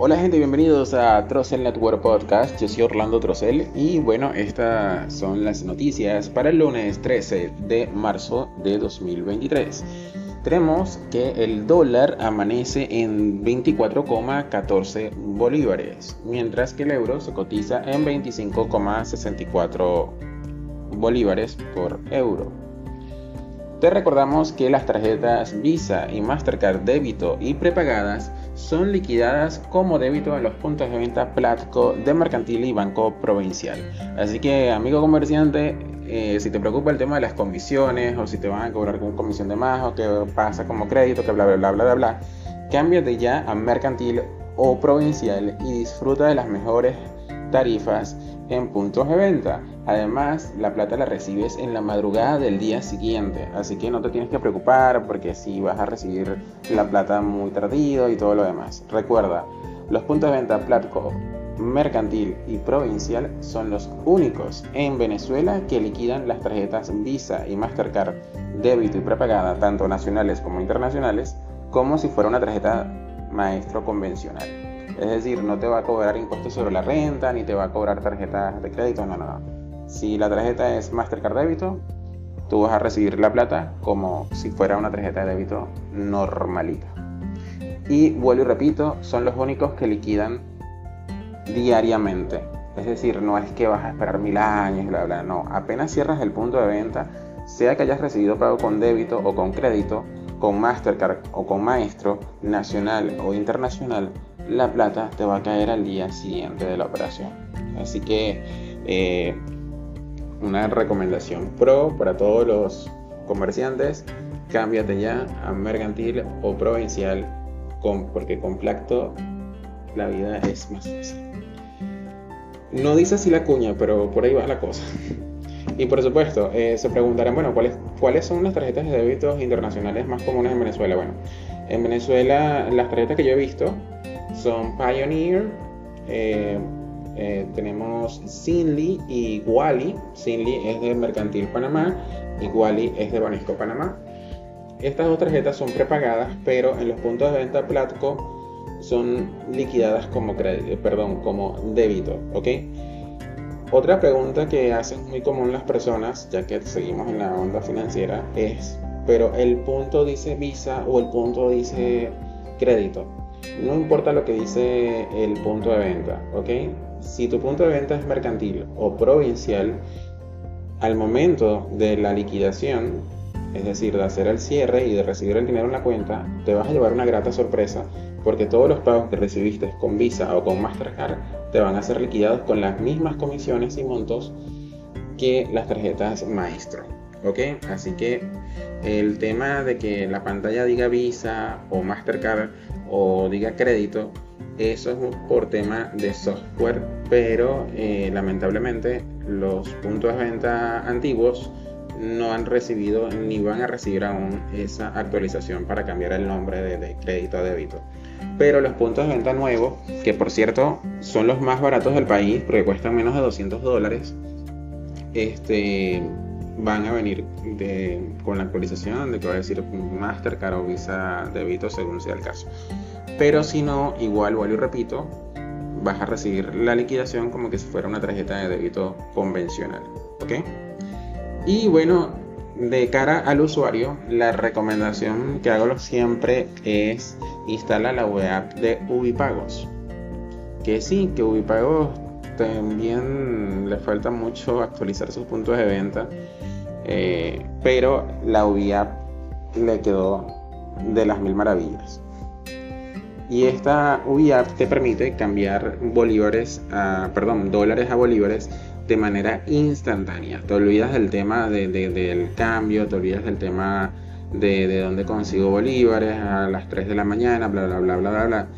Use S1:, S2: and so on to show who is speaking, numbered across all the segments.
S1: Hola gente, bienvenidos a Trocel Network Podcast. Yo soy Orlando Trocel y bueno, estas son las noticias para el lunes 13 de marzo de 2023. Tenemos que el dólar amanece en 24,14 bolívares, mientras que el euro se cotiza en 25,64 bolívares por euro. Te recordamos que las tarjetas Visa y Mastercard débito y prepagadas son liquidadas como débito en los puntos de venta Platco de Mercantil y Banco Provincial. Así que, amigo comerciante, eh, si te preocupa el tema de las comisiones o si te van a cobrar con comisión de más o que pasa como crédito, que bla bla bla bla bla, cámbiate ya a Mercantil o Provincial y disfruta de las mejores tarifas en puntos de venta. Además, la plata la recibes en la madrugada del día siguiente, así que no te tienes que preocupar porque si vas a recibir la plata muy tardío y todo lo demás. Recuerda, los puntos de venta Platco, Mercantil y Provincial son los únicos en Venezuela que liquidan las tarjetas Visa y Mastercard débito y prepagada, tanto nacionales como internacionales, como si fuera una tarjeta maestro convencional. Es decir, no te va a cobrar impuestos sobre la renta, ni te va a cobrar tarjetas de crédito, no, no, no. Si la tarjeta es Mastercard débito, tú vas a recibir la plata como si fuera una tarjeta de débito normalita. Y vuelvo y repito, son los únicos que liquidan diariamente. Es decir, no es que vas a esperar mil años, bla, bla, no. Apenas cierras el punto de venta, sea que hayas recibido pago con débito o con crédito, con Mastercard o con Maestro, nacional o internacional, la plata te va a caer al día siguiente de la operación. Así que eh, una recomendación pro para todos los comerciantes, cámbiate ya a mercantil o provincial porque con Placto la vida es más fácil. No dice así la cuña, pero por ahí va la cosa. Y por supuesto, eh, se preguntarán, bueno, ¿cuáles, ¿cuáles son las tarjetas de débitos internacionales más comunes en Venezuela? Bueno, en Venezuela las tarjetas que yo he visto son Pioneer, eh, eh, tenemos Sinly y Wally. Sinly es de Mercantil Panamá y Wally es de Banisco Panamá. Estas dos tarjetas son prepagadas, pero en los puntos de venta Platco son liquidadas como crédito, perdón, como débito, ¿ok? Otra pregunta que hacen muy común las personas, ya que seguimos en la onda financiera, es, pero el punto dice Visa o el punto dice crédito. No importa lo que dice el punto de venta, ¿ok? Si tu punto de venta es mercantil o provincial, al momento de la liquidación, es decir, de hacer el cierre y de recibir el dinero en la cuenta, te vas a llevar una grata sorpresa porque todos los pagos que recibiste con Visa o con Mastercard te van a ser liquidados con las mismas comisiones y montos que las tarjetas maestro. ¿Ok? Así que el tema de que la pantalla diga Visa o Mastercard o diga crédito eso es por tema de software, pero eh, lamentablemente los puntos de venta antiguos no han recibido ni van a recibir aún esa actualización para cambiar el nombre de, crédito a débito. Pero los puntos de venta nuevos, que por cierto son los más baratos del país porque cuestan menos de 200 dólares, este, van a venir con la actualización de que va a decir Mastercard o Visa débito según sea el caso. Pero si no, igual, igual y repito, vas a recibir la liquidación como que si fuera una tarjeta de débito convencional. ¿Ok? Y bueno, de cara al usuario, la recomendación que hago siempre es instalar la web de Ubipagos. Que sí, que Ubipagos también le falta mucho actualizar sus puntos de venta. Eh, pero la UbiApp le quedó de las mil maravillas. Y esta UbiApp te permite cambiar bolívares a, perdón, dólares a bolívares de manera instantánea. Te olvidas del tema del cambio, te olvidas del tema de, de dónde consigo bolívares a las 3 de la mañana, bla, bla, bla, bla, bla, bla.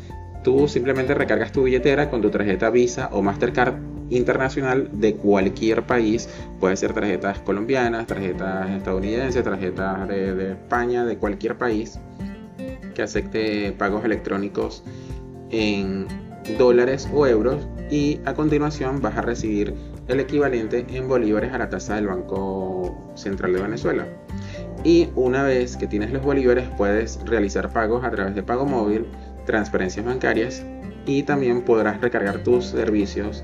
S1: Tú simplemente recargas tu billetera con tu tarjeta Visa o Mastercard internacional de cualquier país. Puede ser tarjetas colombianas, tarjetas estadounidenses, tarjetas de, de España, de cualquier país que acepte pagos electrónicos en dólares o euros y a continuación vas a recibir el equivalente en bolívares a la tasa del Banco Central de Venezuela. Y una vez que tienes los bolívares puedes realizar pagos a través de pago móvil, transferencias bancarias y también podrás recargar tus servicios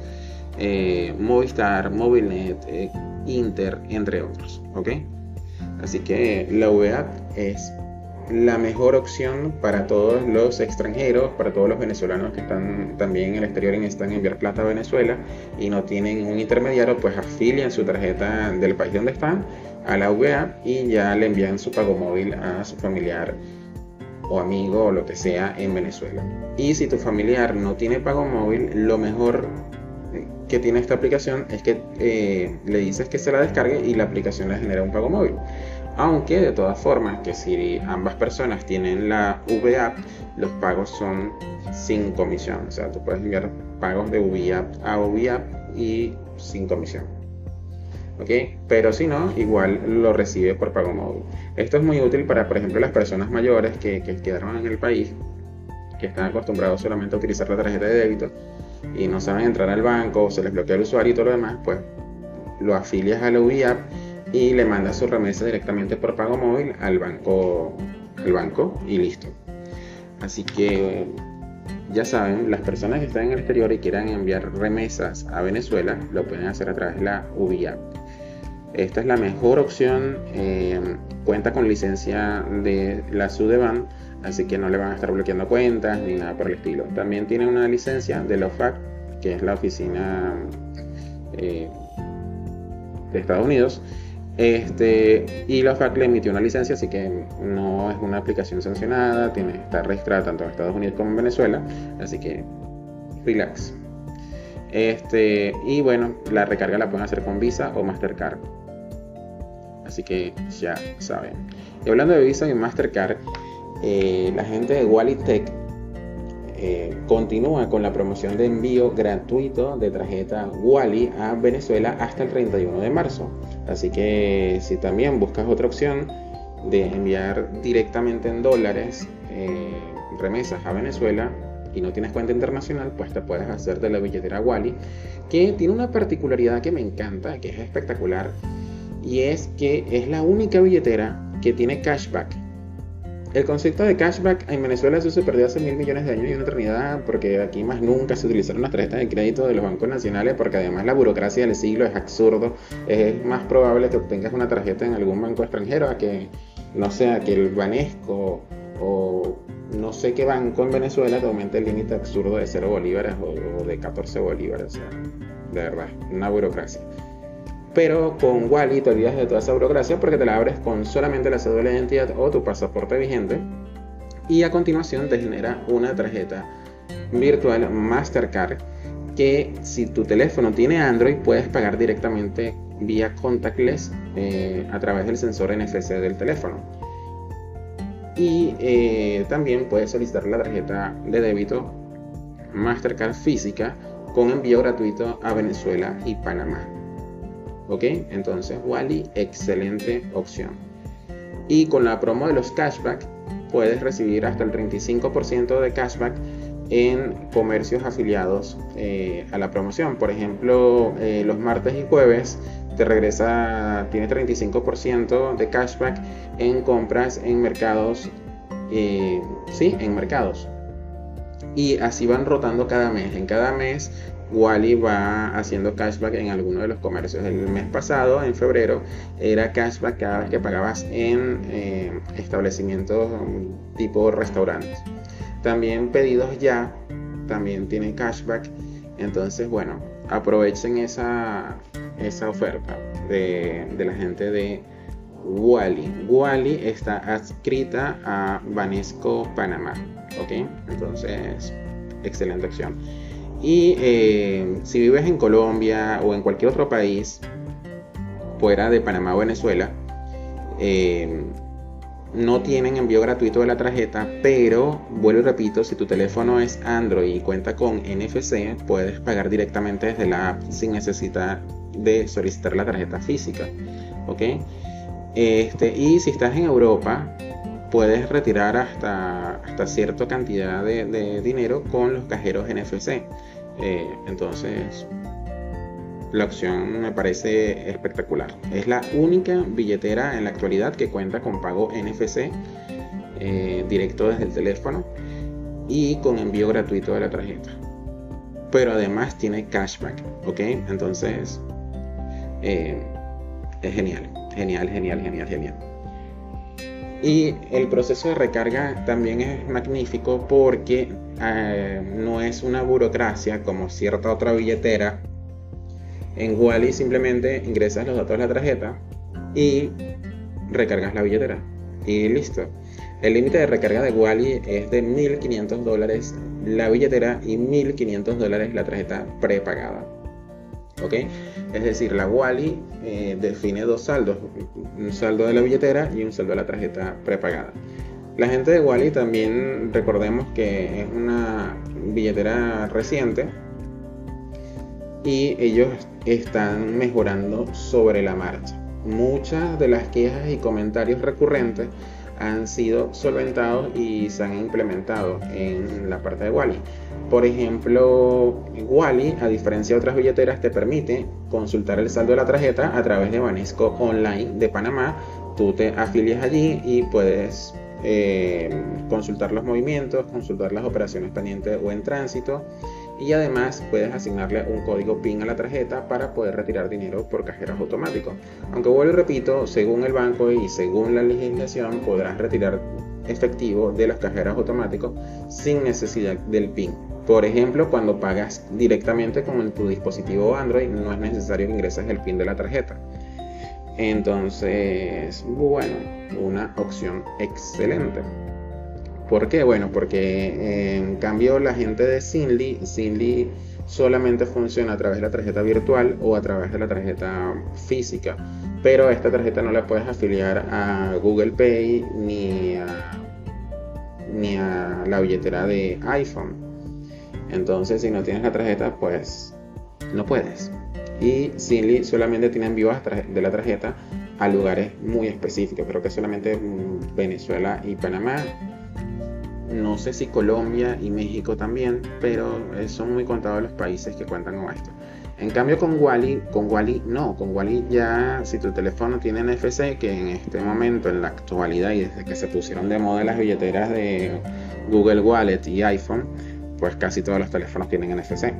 S1: eh, Movistar, Movilnet, eh, Inter, entre otros. Así que la VA es la mejor opción para todos los extranjeros, para todos los venezolanos que están también en el exterior y necesitan enviar plata a Venezuela y no tienen un intermediario, pues afilian su tarjeta del país donde están a la VA y ya le envían su pago móvil a su familiar o amigo o lo que sea en Venezuela. Y si tu familiar no tiene pago móvil, lo mejor que tiene esta aplicación es que eh, le dices que se la descargue y la aplicación le genera un pago móvil. Aunque de todas formas, que si ambas personas tienen la VA, los pagos son sin comisión. O sea, tú puedes enviar pagos de VA a VA y sin comisión. ¿Ok? Pero si no, igual lo recibe por pago móvil. Esto es muy útil para, por ejemplo, las personas mayores que, que quedaron en el país, que están acostumbrados solamente a utilizar la tarjeta de débito y no saben entrar al banco o se les bloquea el usuario y todo lo demás, pues lo afilias a la UIAP y le mandas su remesa directamente por pago móvil al banco, al banco y listo. Así que ya saben, las personas que están en el exterior y quieran enviar remesas a Venezuela, lo pueden hacer a través de la UBIAP. Esta es la mejor opción, eh, cuenta con licencia de la SUDEBAN, así que no le van a estar bloqueando cuentas ni nada por el estilo. También tiene una licencia de la OFAC, que es la oficina eh, de Estados Unidos, este, y la OFAC le emitió una licencia, así que no es una aplicación sancionada, tiene, está registrada tanto en Estados Unidos como en Venezuela, así que relax. Este, y bueno, la recarga la pueden hacer con Visa o Mastercard. Así que ya saben. Y hablando de Visa y Mastercard, eh, la gente de WallyTech eh, continúa con la promoción de envío gratuito de tarjeta Wally a Venezuela hasta el 31 de marzo. Así que si también buscas otra opción de enviar directamente en dólares eh, remesas a Venezuela y no tienes cuenta internacional, pues te puedes hacer de la billetera Wally, que tiene una particularidad que me encanta, que es espectacular, y es que es la única billetera que tiene cashback el concepto de cashback en Venezuela se perdió hace mil millones de años y una eternidad porque aquí más nunca se utilizaron las tarjetas de crédito de los bancos nacionales porque además la burocracia del siglo es absurdo. Es más probable que obtengas una tarjeta en algún banco extranjero a que, no sea que el Banesco o no sé qué banco en Venezuela te aumente el límite absurdo de 0 bolívares o, de 14 bolívares. O sea, de verdad, una burocracia. Pero con Wally te olvidas de toda esa burocracia porque te la abres con solamente la cédula de identidad o tu pasaporte vigente. Y a continuación te genera una tarjeta virtual Mastercard que si tu teléfono tiene Android puedes pagar directamente vía contactless eh, a través del sensor NFC del teléfono. Y eh, también puedes solicitar la tarjeta de débito Mastercard física con envío gratuito a Venezuela y Panamá. ¿Ok? Entonces Wally, excelente opción. Y con la promo de los cashback puedes recibir hasta el 35% de cashback en comercios afiliados eh, a la promoción. Por ejemplo, eh, los martes y jueves te regresa, tiene 35% de cashback en compras en mercados. Eh, sí, en mercados. Y así van rotando cada mes. En cada mes Wally va haciendo cashback en alguno de los comercios. El mes pasado, en febrero, era cashback cada vez que pagabas en eh, establecimientos tipo restaurantes. También pedidos ya, también tienen cashback. Entonces, bueno, aprovechen esa, esa oferta de, de la gente de Wally. Wally está adscrita a Banesco Panamá. ¿Ok? Entonces, excelente opción. Y eh, si vives en Colombia o en cualquier otro país fuera de Panamá o Venezuela, eh, no tienen envío gratuito de la tarjeta, pero vuelvo y repito, si tu teléfono es Android y cuenta con NFC, puedes pagar directamente desde la app sin necesidad de solicitar la tarjeta física. ¿ok? Este, y si estás en Europa, puedes retirar hasta, hasta cierta cantidad de, dinero con los cajeros NFC. Eh, entonces, la opción me parece espectacular. Es la única billetera en la actualidad que cuenta con pago NFC eh, directo desde el teléfono. y con envío gratuito de la tarjeta. Pero además tiene cashback, ¿ok? Entonces eh, es genial, genial, genial, genial, genial. Y el proceso de recarga también es magnífico porque eh, no es una burocracia como cierta otra billetera. En Wally simplemente ingresas los datos de la tarjeta y recargas la billetera. Y listo. El límite de recarga de Wally es de 1.500 dólares la billetera y 1.500 dólares la tarjeta prepagada. ¿Ok? Es decir, la Wally eh, define dos saldos, un saldo de la billetera y un saldo de la tarjeta prepagada. La gente de Wally también recordemos que es una billetera reciente y ellos están mejorando sobre la marcha. Muchas de las quejas y comentarios recurrentes han sido solventados y se han implementado en la parte de Wally. Por ejemplo, Wally, a diferencia de otras billeteras, te permite consultar el saldo de la tarjeta a través de Banesco Online de Panamá. Tú te afilias allí y puedes eh, consultar los movimientos, consultar las operaciones pendientes o en tránsito y además puedes asignarle un código PIN a la tarjeta para poder retirar dinero por cajeros automáticos. Aunque vuelvo y repito, según el banco y según la legislación podrás retirar efectivo de los cajeros automáticos sin necesidad del PIN. Por ejemplo, cuando pagas directamente con tu dispositivo Android, no es necesario que ingreses el PIN de la tarjeta. Entonces, bueno, una opción excelente. ¿Por qué? Bueno, porque en cambio la gente de Sinly, Sinly solamente funciona a través de la tarjeta virtual o a través de la tarjeta física. Pero esta tarjeta no la puedes afiliar a Google Pay ni a, ni a la billetera de iPhone. Entonces, si no tienes la tarjeta, pues no puedes. Y Sinly solamente tiene envíos de la tarjeta a lugares muy específicos. Creo que solamente Venezuela y Panamá no sé si Colombia y México también, pero son muy contados los países que cuentan con esto. En cambio con Wally, con Wally no, con Wally ya si tu teléfono tiene NFC, que en este momento, en la actualidad y desde que se pusieron de moda las billeteras de Google Wallet y iPhone, pues casi todos los teléfonos tienen NFC.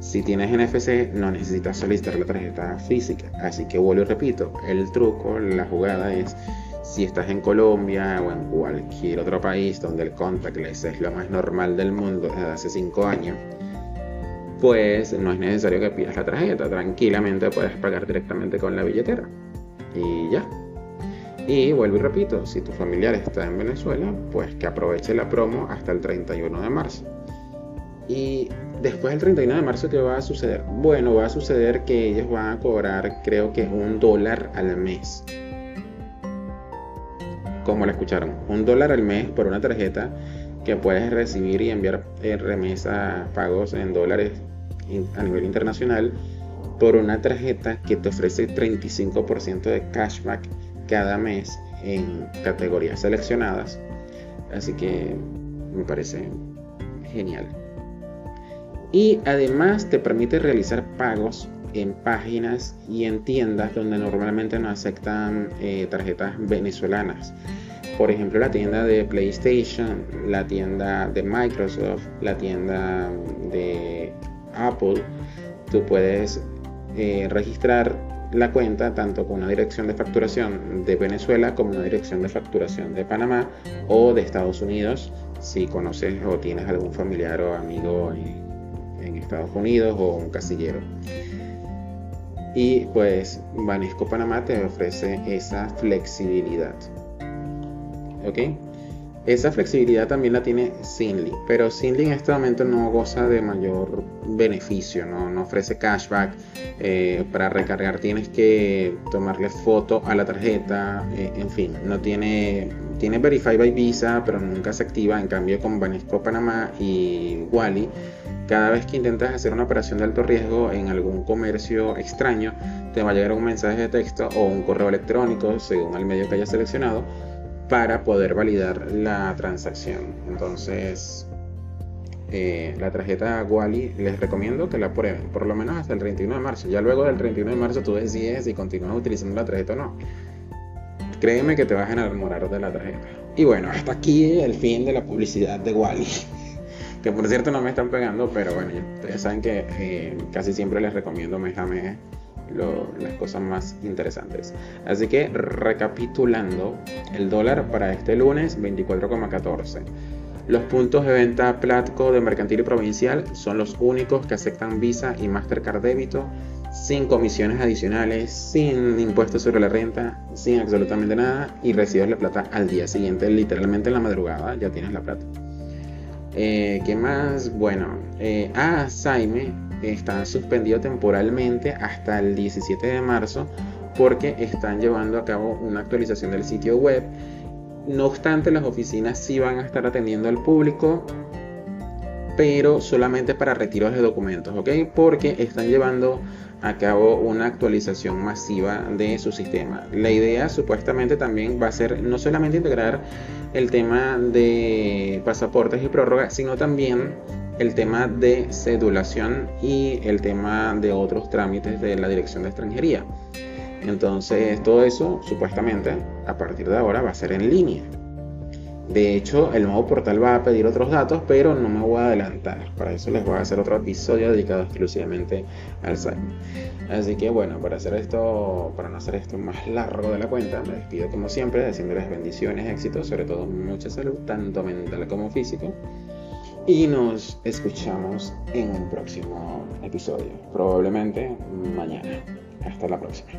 S1: Si tienes NFC no necesitas solicitar la tarjeta física, así que vuelvo y repito, el truco, la jugada es si estás en Colombia o en cualquier otro país donde el contactless es lo más normal del mundo desde hace 5 años, pues no es necesario que pidas la tarjeta, tranquilamente puedes pagar directamente con la billetera. Y ya. Y vuelvo y repito, si tu familiar está en Venezuela, pues que aproveche la promo hasta el 31 de marzo. Y después del 31 de marzo, ¿qué va a suceder? Bueno, va a suceder que ellos van a cobrar creo que un dólar al mes como la escucharon, un dólar al mes por una tarjeta que puedes recibir y enviar en remesa pagos en dólares a nivel internacional por una tarjeta que te ofrece 35% de cashback cada mes en categorías seleccionadas. Así que me parece genial. Y además te permite realizar pagos en páginas y en tiendas donde normalmente no aceptan eh, tarjetas venezolanas. Por ejemplo, la tienda de PlayStation, la tienda de Microsoft, la tienda de Apple. Tú puedes eh, registrar la cuenta tanto con una dirección de facturación de Venezuela como una dirección de facturación de Panamá o de Estados Unidos si conoces o tienes algún familiar o amigo en Estados Unidos o un casillero. Y pues Banesco Panamá te ofrece esa flexibilidad. ¿Ok? Esa flexibilidad también la tiene Sinly, pero Sinly en este momento no goza de mayor beneficio, no, ofrece cashback. Eh, para recargar tienes que tomarle foto a la tarjeta, eh, en fin, no tiene, tiene Verify by Visa, pero nunca se activa. En cambio, con Banesco Panamá y Wally, cada vez que intentas hacer una operación de alto riesgo en algún comercio extraño, te va a llegar un mensaje de texto o un correo electrónico, según el medio que hayas seleccionado para poder validar la transacción. Entonces, eh, la tarjeta Wally les recomiendo que la prueben, por lo menos hasta el 31 de marzo. Ya luego del 31 de marzo tú decides si continúas utilizando la tarjeta o no. Créeme que te vas a enamorar de la tarjeta. Y bueno, hasta aquí el fin de la publicidad de Wally. Que por cierto no me están pegando, pero bueno, ustedes saben que eh, casi siempre les recomiendo mes a mes las cosas más interesantes. Así que recapitulando, el dólar para este lunes 24,14. Los puntos de venta Platco de Mercantil y Provincial son los únicos que aceptan Visa y Mastercard débito sin comisiones adicionales, sin impuestos sobre la renta, sin absolutamente nada y recibes la plata al día siguiente, literalmente en la madrugada ya tienes la plata. Eh, ¿Qué más? Bueno, eh, a Saime está suspendido temporalmente hasta el 17 de marzo porque están llevando a cabo una actualización del sitio web. No obstante, las oficinas sí van a estar atendiendo al público, pero solamente para retiros de documentos, ¿ok? Porque están llevando a cabo una actualización masiva de su sistema. La idea supuestamente también va a ser no solamente integrar el tema de pasaportes y prórroga, sino también el tema de cedulación y el tema de otros trámites de la Dirección de Extranjería. Entonces, todo eso supuestamente a partir de ahora va a ser en línea. De hecho, el nuevo portal va a pedir otros datos, pero no me voy a adelantar. Para eso les voy a hacer otro episodio dedicado exclusivamente al site. Así que bueno, para hacer esto, para no hacer esto más largo de la cuenta, me despido como siempre, deseándoles bendiciones, éxitos, sobre todo mucha salud, tanto mental como físico y nos escuchamos en un próximo episodio, probablemente mañana. Hasta la próxima.